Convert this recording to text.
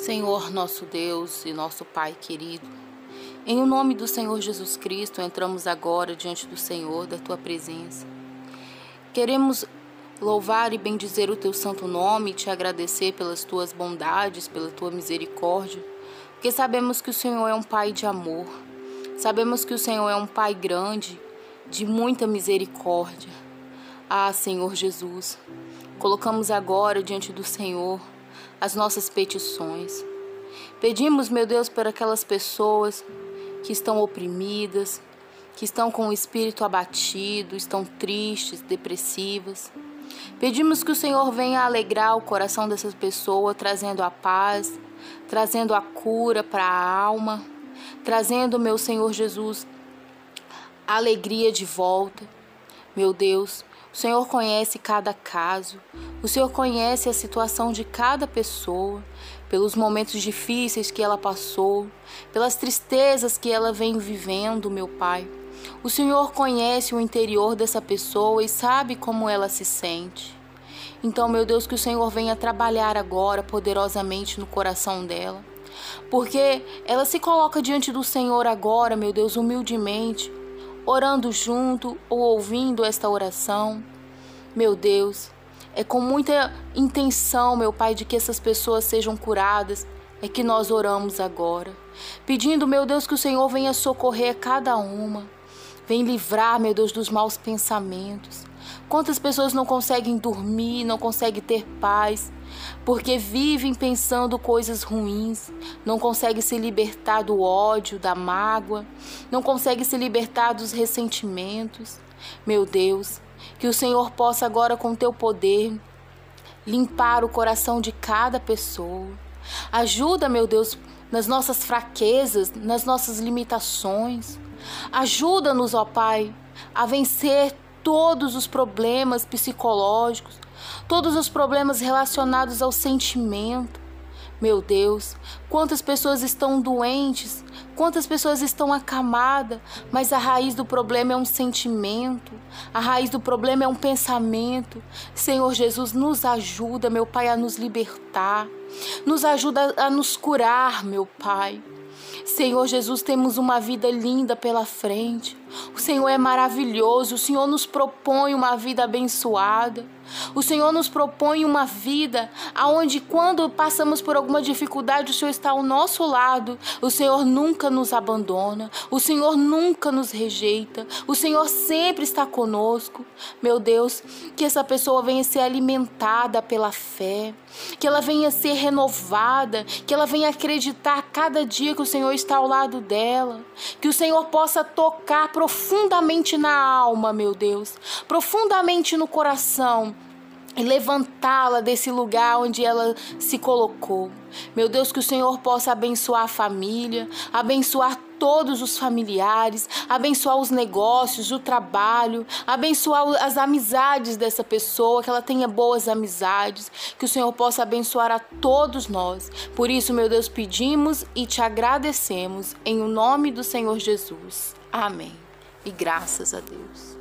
Senhor nosso Deus e nosso Pai querido, em o nome do Senhor Jesus Cristo, entramos agora diante do Senhor, da tua presença. Queremos louvar e bendizer o teu santo nome e te agradecer pelas tuas bondades, pela tua misericórdia, porque sabemos que o Senhor é um Pai de amor, sabemos que o Senhor é um Pai grande, de muita misericórdia. Ah, Senhor Jesus, colocamos agora diante do Senhor as nossas petições. Pedimos, meu Deus, por aquelas pessoas que estão oprimidas, que estão com o espírito abatido, estão tristes, depressivas. Pedimos que o Senhor venha alegrar o coração dessas pessoas, trazendo a paz, trazendo a cura para a alma, trazendo, meu Senhor Jesus, a alegria de volta. Meu Deus, o Senhor conhece cada caso, o Senhor conhece a situação de cada pessoa, pelos momentos difíceis que ela passou, pelas tristezas que ela vem vivendo, meu Pai. O Senhor conhece o interior dessa pessoa e sabe como ela se sente. Então, meu Deus, que o Senhor venha trabalhar agora poderosamente no coração dela. Porque ela se coloca diante do Senhor agora, meu Deus, humildemente, orando junto ou ouvindo esta oração. Meu Deus, é com muita intenção, meu Pai, de que essas pessoas sejam curadas, é que nós oramos agora, pedindo, meu Deus, que o Senhor venha socorrer cada uma, vem livrar, meu Deus, dos maus pensamentos. Quantas pessoas não conseguem dormir, não conseguem ter paz, porque vivem pensando coisas ruins, não consegue se libertar do ódio, da mágoa, não consegue se libertar dos ressentimentos. Meu Deus, que o Senhor possa agora com teu poder limpar o coração de cada pessoa. Ajuda, meu Deus, nas nossas fraquezas, nas nossas limitações. Ajuda-nos, ó Pai, a vencer todos os problemas psicológicos, todos os problemas relacionados ao sentimento. Meu Deus, quantas pessoas estão doentes, quantas pessoas estão acamadas, mas a raiz do problema é um sentimento, a raiz do problema é um pensamento. Senhor Jesus, nos ajuda, meu Pai, a nos libertar, nos ajuda a nos curar, meu Pai. Senhor Jesus, temos uma vida linda pela frente. O Senhor é maravilhoso, o Senhor nos propõe uma vida abençoada. O Senhor nos propõe uma vida aonde quando passamos por alguma dificuldade, o Senhor está ao nosso lado. O Senhor nunca nos abandona, o Senhor nunca nos rejeita. O Senhor sempre está conosco. Meu Deus, que essa pessoa venha ser alimentada pela fé, que ela venha ser renovada, que ela venha acreditar cada dia que o Senhor está ao lado dela, que o Senhor possa tocar profundamente na alma, meu Deus, profundamente no coração e levantá-la desse lugar onde ela se colocou. Meu Deus, que o Senhor possa abençoar a família, abençoar todos os familiares, abençoar os negócios, o trabalho, abençoar as amizades dessa pessoa, que ela tenha boas amizades, que o Senhor possa abençoar a todos nós. Por isso, meu Deus, pedimos e te agradecemos em o nome do Senhor Jesus. Amém. E graças a Deus.